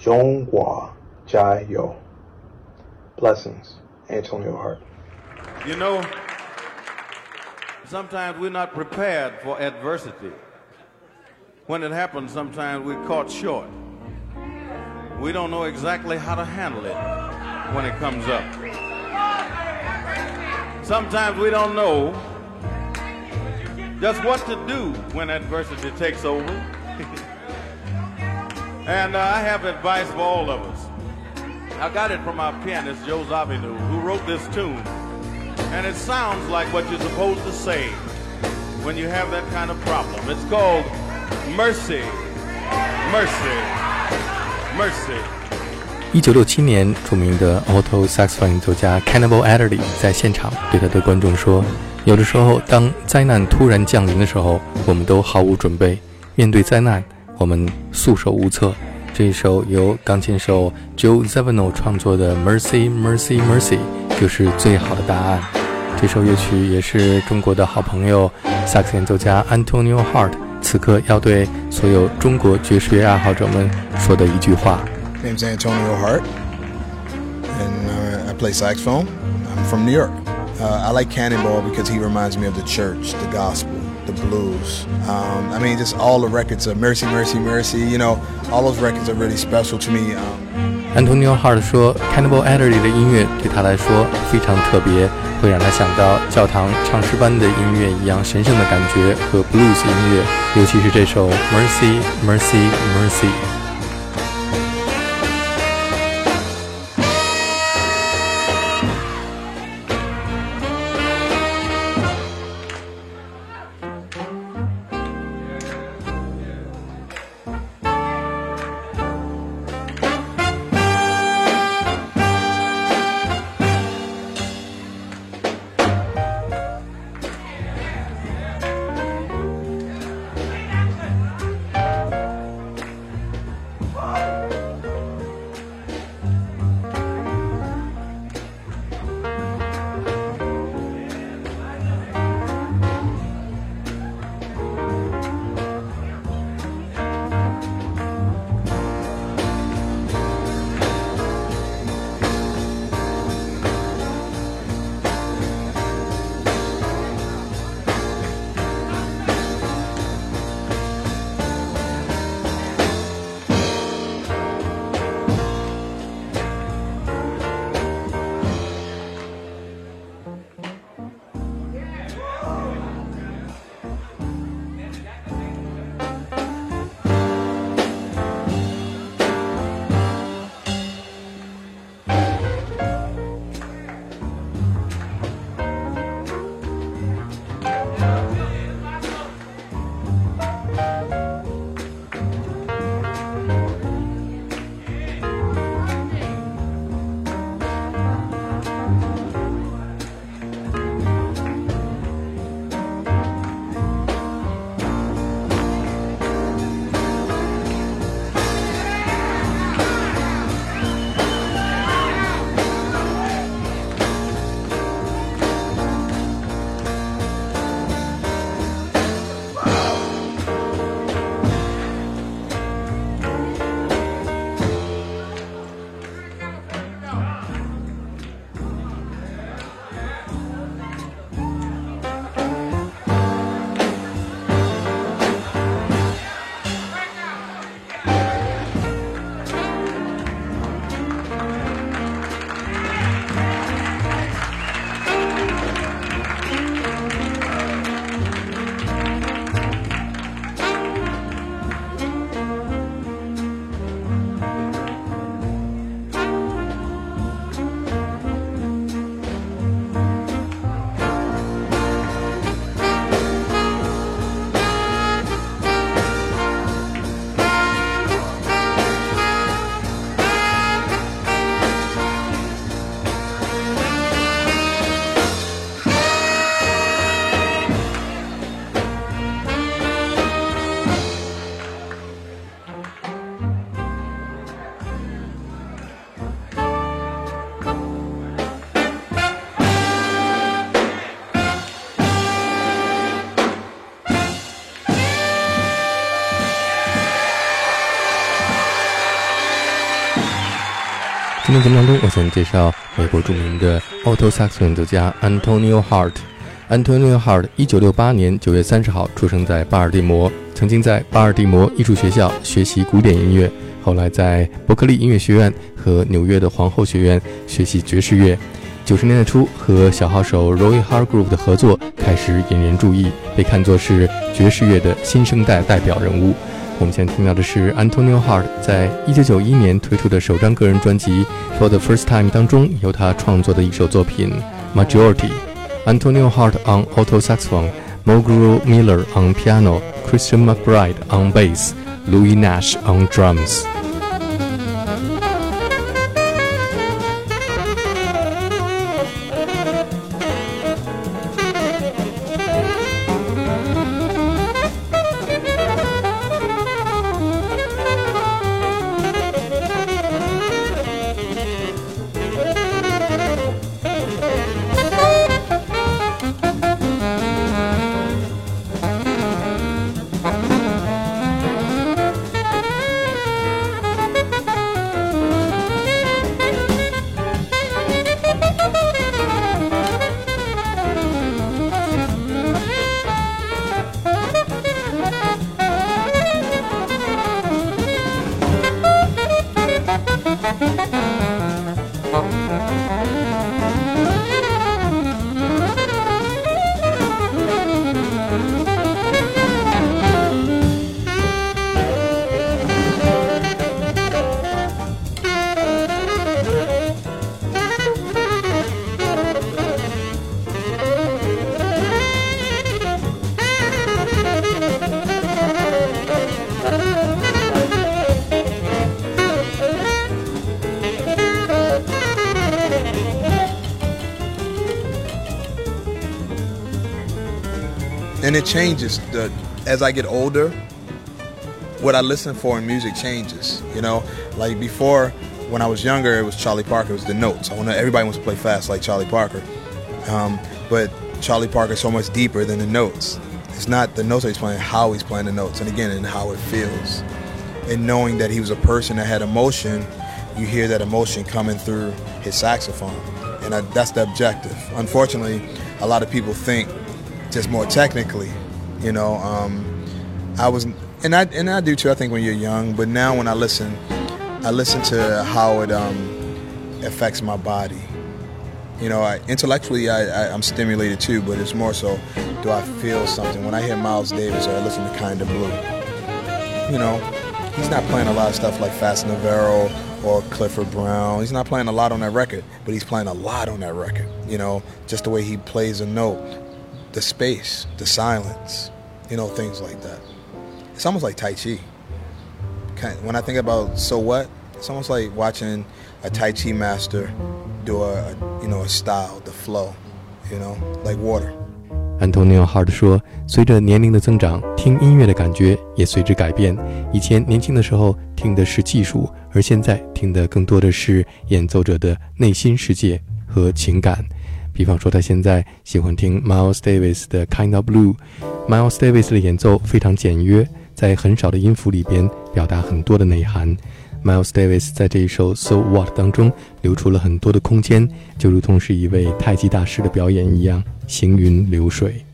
Zhonghua Jai Yo. Blessings, Antonio Hart. You know, sometimes we're not prepared for adversity. When it happens, sometimes we're caught short. We don't know exactly how to handle it when it comes up. Sometimes we don't know just what to do when adversity takes over. And uh, I have advice for all of us. I got it from our pianist, Joe Zawinul, who wrote this tune. And it sounds like what you're supposed to say when you have that kind of problem. It's called Mercy, Mercy, Mercy. 一九六七年，著名的 alto saxophone 演奏家 Cannonball Adderley 在现场对他的观众说：“有的时候，当灾难突然降临的时候，我们都毫无准备。面对灾难，我们束手无策。”这一首由钢琴手 Joe Zawinul 创作的《Mercy, Mercy, Mercy》就是最好的答案。这首乐曲也是中国的好朋友萨克斯演奏家 Antonio Hart 此刻要对所有中国爵士乐爱好者们说的一句话。name's Antonio Hart, and uh, I play saxophone. I'm from New York. Uh, I like Cannonball because he reminds me of the church, the gospel, the blues. Um, I mean, just all the records of Mercy, Mercy, Mercy. You know, all those records are really special to me. Um, Antonio Hart 说，Cannonball Adderley 的音乐对他来说非常特别，会让他想到教堂唱诗班的音乐一样神圣的感觉和 blues 音乐，尤其是这首 Mercy, Mercy, Mercy。当中，我想介绍美国著名的 alto sax 演奏家 Antonio Hart。Antonio Hart 一九六八年九月三十号出生在巴尔的摩，曾经在巴尔的摩艺术学校学习古典音乐，后来在伯克利音乐学院和纽约的皇后学院学习爵士乐。九十年代初，和小号手 Roy Hargrove 的合作开始引人注意，被看作是爵士乐的新生代代表人物。我们现在听到的是 Antonio Hart 在一九九一年推出的首张个人专辑《For the First Time》当中由他创作的一首作品《Majority》。Antonio Hart on a u t o saxophone, Mogru Miller on piano, Christian McBride on bass, Louis Nash on drums. And it changes the as I get older. What I listen for in music changes. You know, like before when I was younger, it was Charlie Parker. It was the notes. I want everybody wants to play fast like Charlie Parker, um, but Charlie Parker is so much deeper than the notes. It's not the notes that he's playing, how he's playing the notes, and again, and how it feels. And knowing that he was a person that had emotion, you hear that emotion coming through his saxophone, and I, that's the objective. Unfortunately, a lot of people think just more technically. You know, um, I was, and I and I do too. I think when you're young, but now when I listen, I listen to how it um, affects my body. You know, I, intellectually I, I, am stimulated too, but it's more so, do I feel something when I hear Miles Davis or I listen to Kinda Blue? You know, he's not playing a lot of stuff like Fats Navarro or Clifford Brown. He's not playing a lot on that record, but he's playing a lot on that record. You know, just the way he plays a note, the space, the silence, you know, things like that. It's almost like Tai Chi. When I think about so what, it's almost like watching a Tai Chi master do a, you know a style, the flow, you know, like water. Antonio Hart 说：“随着年龄的增长，听音乐的感觉也随之改变。以前年轻的时候听的是技术，而现在听的更多的是演奏者的内心世界和情感。”比方说，他现在喜欢听 Miles Davis 的《Kind of Blue》。Miles Davis 的演奏非常简约，在很少的音符里边表达很多的内涵。Miles Davis 在这一首《So What》当中留出了很多的空间，就如同是一位太极大师的表演一样，行云流水。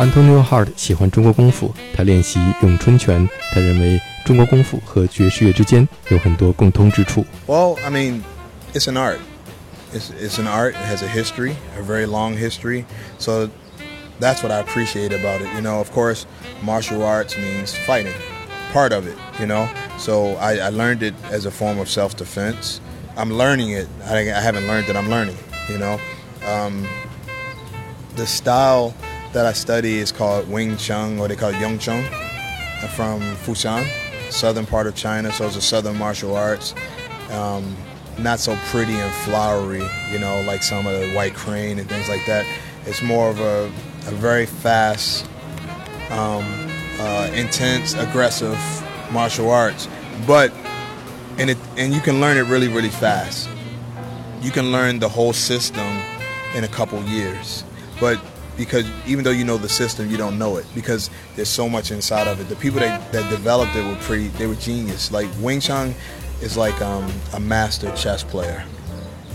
Antonio Hart 喜欢中国功夫，他练习咏春拳。他认为中国功夫和爵士乐之间有很多共通之处。Well, I mean, it's an art. It's, it's an art. It has a history, a very long history. So that's what I appreciate about it. You know, of course, martial arts means fighting, part of it, you know. So I, I learned it as a form of self defense. I'm learning it. I, I haven't learned it, I'm learning, you know. Um, the style that I study is called Wing Chun, or they call it Yung Chun, from Foshan, southern part of China. So it's a southern martial arts. Um, not so pretty and flowery, you know, like some of the White Crane and things like that. It's more of a, a very fast, um, uh, intense, aggressive martial arts. But and it and you can learn it really, really fast. You can learn the whole system in a couple years. But because even though you know the system, you don't know it because there's so much inside of it. The people that, that developed it were pretty, they were genius. Like Wing Chun is like um, a master chess player,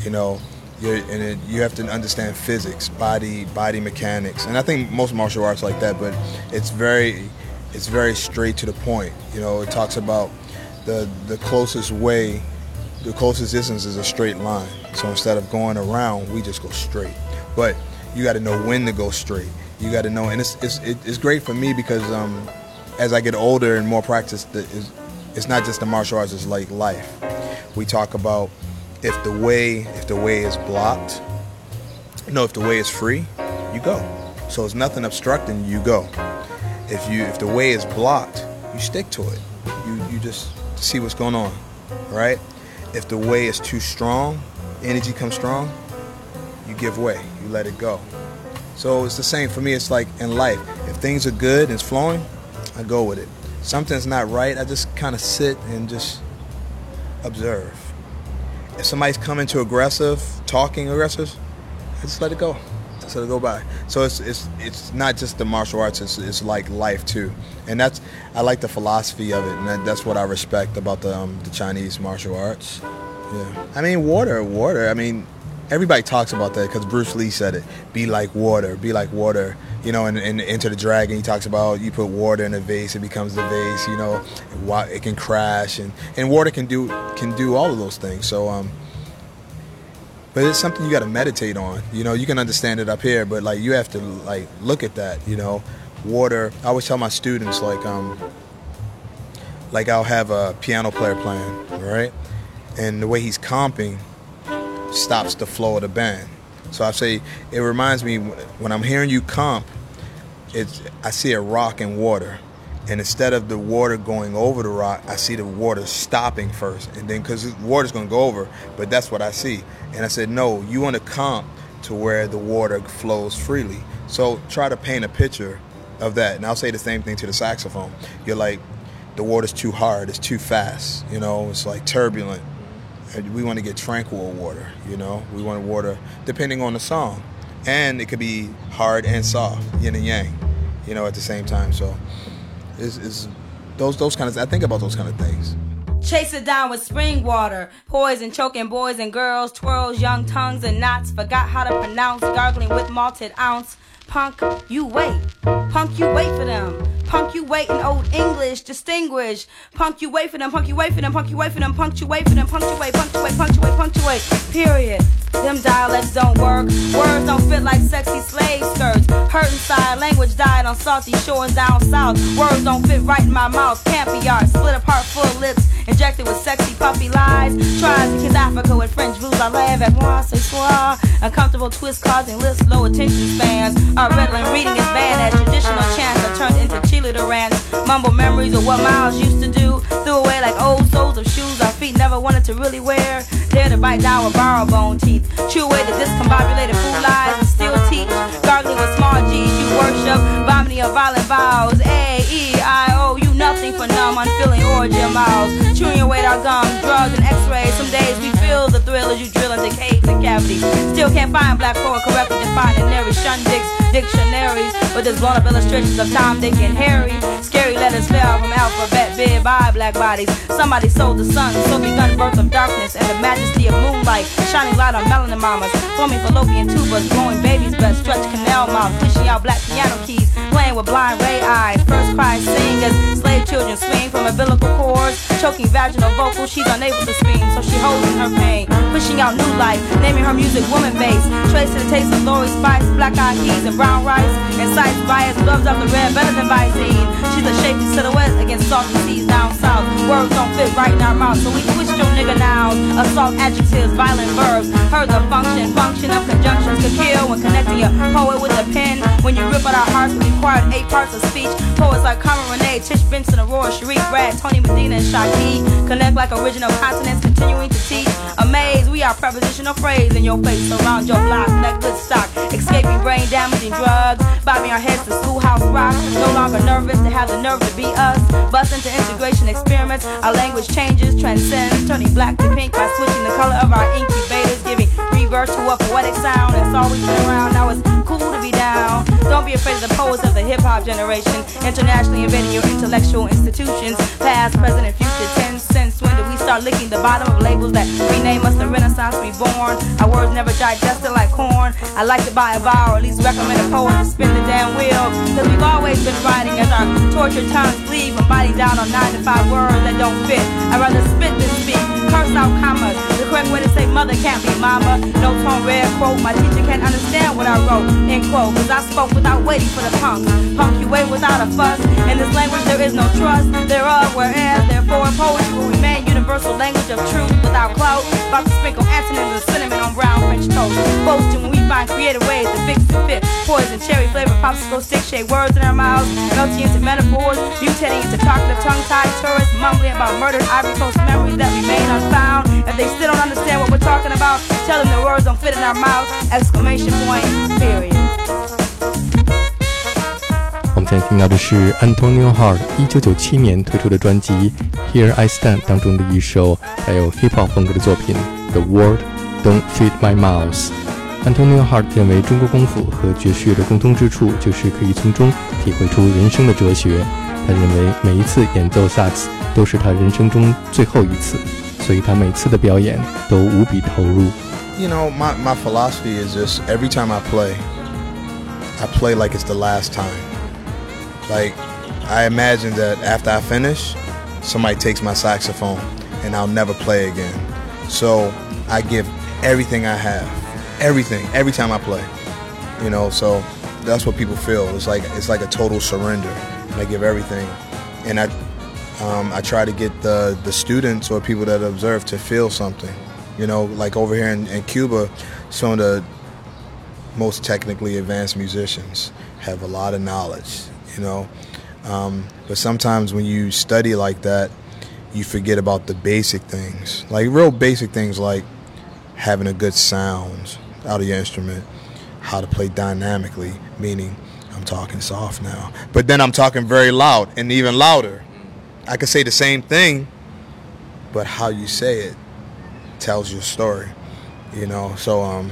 you know, You're, and it, you have to understand physics, body, body mechanics, and I think most martial arts like that. But it's very, it's very straight to the point. You know, it talks about the the closest way, the closest distance is a straight line. So instead of going around, we just go straight. But you got to know when to go straight. You got to know, and it's it's it's great for me because um, as I get older and more practice, it's, it's not just the martial arts; it's like life. We talk about if the way if the way is blocked, no, if the way is free, you go. So it's nothing obstructing you go. If you if the way is blocked, you stick to it. You you just see what's going on, right? If the way is too strong, energy comes strong, you give way you let it go. So it's the same for me. It's like in life. If things are good and it's flowing, I go with it. Something's not right, I just kind of sit and just observe. If somebody's coming to aggressive, talking aggressive, I just let it go. Just let it go by. So it's it's it's not just the martial arts. It's it's like life too, and that's I like the philosophy of it, and that, that's what I respect about the um, the Chinese martial arts. Yeah, I mean water, water. I mean everybody talks about that because Bruce Lee said it. Be like water. Be like water. You know, and, and Enter the Dragon, he talks about you put water in a vase, it becomes the vase. You know, it can crash, and, and water can do can do all of those things. So, um, but it's something you got to meditate on. You know, you can understand it up here, but like you have to like look at that. You know, water. I always tell my students like um, like I'll have a piano player playing, right, and the way he's comping stops the flow of the band. So I say it reminds me when I'm hearing you comp, it's I see a rock and water, and instead of the water going over the rock, I see the water stopping first, and then because the water's going to go over, but that's what I see. And I said, no, you want to comp to where the water flows freely. So try to paint a picture of that. And I'll say the same thing to the saxophone. You're like, the water's too hard, it's too fast, you know, it's like turbulent. And we want to get tranquil water, you know. We want water depending on the song. And it could be hard and soft, yin and yang, you know, at the same time. So it's, it's those those kind of I think about those kind of things. Chase it down with spring water. Poison choking boys and girls. Twirls young tongues and knots. Forgot how to pronounce. Gargling with malted ounce. Punk, you wait. Punk, you wait for them. Wait in old English, distinguish. Wait for them. Wait for them. Wait for them. Wait for them. Punctuate, punctuate, punctuate, punctuate. Period. Them dialects don't work. Words don't fit like sexy slave skirts. Hurt inside, language died on salty shores down south. Words don't fit right in my mouth. Be art. Split apart, full lips. Injected with sexy puppy lies. Tries kiss Africa with French blues. I laugh at moi, ce soir. Uncomfortable twist causing lists, low attention spans. Our Redland reading is banned as traditional chants are turned into cheerleader rants. Mumble memories of what Miles used to do. Threw away like old soles of shoes our feet never wanted to really wear. Dare to bite down with borrow bone teeth. Chew away the discombobulated fool lies and still teach. Gargling with small G's, you worship. Vomiting your violent vows. A, E, I, O, you nothing for numb, unfeeling origin miles. Chewing weight our gums, drugs and x-rays. Some days we feel the thrill as you drill into caves and cavities. Still can't find black poet correctly defined in every shun dicks dictionaries. With his blown up illustrations of Tom, Dick, and Harry. Scary letters fell from alphabet, bid by black bodies. Somebody sold the sun, so begun birth of darkness and the majesty of moonlight. Shining light on melanin mamas, forming fallopian tubers, growing babies' but stretch canal mouths, pushing out black piano keys, playing with blind ray eyes. First cry singers, slave children swing from umbilical cords, choking vaginal vocals. She's unable to scream, so she holds in her pain, pushing out new life, naming her music woman bass. Tracing the taste of Lori Spice, black eyed peas, and brown rice. Incites bias, gloves of the red, better than Visine. She's a shapely silhouette against salty seas down south. Words don't fit right in our mouth, so we twist your nouns. Assault adjectives, violent verbs. Heard the function, function of conjunctions could kill when connecting your poet with a pen. When you rip out our hearts, we required eight parts of speech. Poets like Carmen Renee, Tish Benson, Aurora, Sharif, Brad, Tony Medina, and Shaki. Connect like original consonants, continuing to teach. Amaze, we are prepositional phrase in your face, around your block, that good stock. Escaping brain damaging drugs, bobbing our heads to schoolhouse rock. No longer nervous to have the nerve to be us. Bust into integration experiments, our language changes, transcends, turning black to pink by switching the color of our incubators, giving rebirth to a poetic sound. It's always been around, now it's cool to be down. Don't be afraid of the poets of the hip hop generation, internationally invading your intellectual institutions, past, present, and future tense. Since when did we start licking the bottom of labels that rename us the Renaissance reborn? Our words never digested like corn. I like to buy a vowel, or at least recommend a poet to spin the damn wheel. Cause we've always been writing as our tortured tongues bleed from body down on nine to five words that don't fit. I'd rather spit than speak, curse commas. The correct way to say mother can't be mama. No tone red quote, my teacher can't understand what I wrote. End quote, cause I spoke without waiting for the punks. Punk you wait without a fuss. In this language there is no trust. Thereof, whereas therefore poetry will remain universal language of truth without clout. About to sprinkle antonyms of cinnamon on brown French toast. Boasting when we find creative ways to fix the fit. Poison, cherry flavor, popsicle stick shaped words in our mouths. Melting into metaphors, mutating into talkative tongue-tied tourists, mumbling about murdered Ivory Coast memories that remain unfound. If they still don't understand what we're talking about, tell them the words don't fit in our mouths. Exclamation point, period. 现在听到的是 Antonio Hart 一九九七年推出的专辑《Here I Stand》当中的一首带有 hip hop 风格的作品《The Word Don't Fit My Mouth》。Antonio Hart 认为中国功夫和爵士乐的共通之处就是可以从中体会出人生的哲学。他认为每一次演奏萨克斯都是他人生中最后一次，所以他每次的表演都无比投入。 You know, my, my philosophy is just every time I play, I play like it's the last time. Like, I imagine that after I finish, somebody takes my saxophone and I'll never play again. So I give everything I have, everything, every time I play. You know, so that's what people feel. It's like it's like a total surrender, and I give everything. And I, um, I try to get the the students or people that observe to feel something. You know, like over here in, in Cuba, some of the most technically advanced musicians have a lot of knowledge, you know. Um, but sometimes when you study like that, you forget about the basic things, like real basic things like having a good sound out of your instrument, how to play dynamically, meaning I'm talking soft now, but then I'm talking very loud and even louder. I could say the same thing, but how you say it tells your story, you know. So um,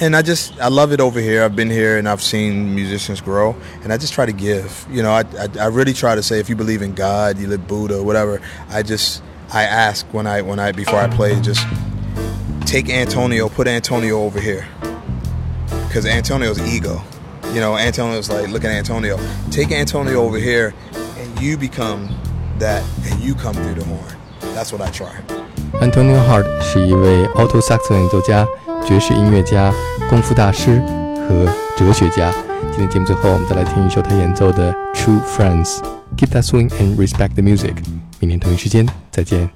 and I just I love it over here. I've been here and I've seen musicians grow, and I just try to give. You know, I, I, I really try to say if you believe in God, you live Buddha, whatever. I just I ask when I when I before I play, just take Antonio, put Antonio over here, because Antonio's ego. You know, Antonio's like look at Antonio. Take Antonio over here, and you become that, and you come through the horn. That's what I try. Antonio Hart 是一位 alto saxon 演奏家。爵士音乐家、功夫大师和哲学家。今天节目最后，我们再来听一首他演奏的《True Friends》，Keep that swing and respect the music。明天同一时间再见。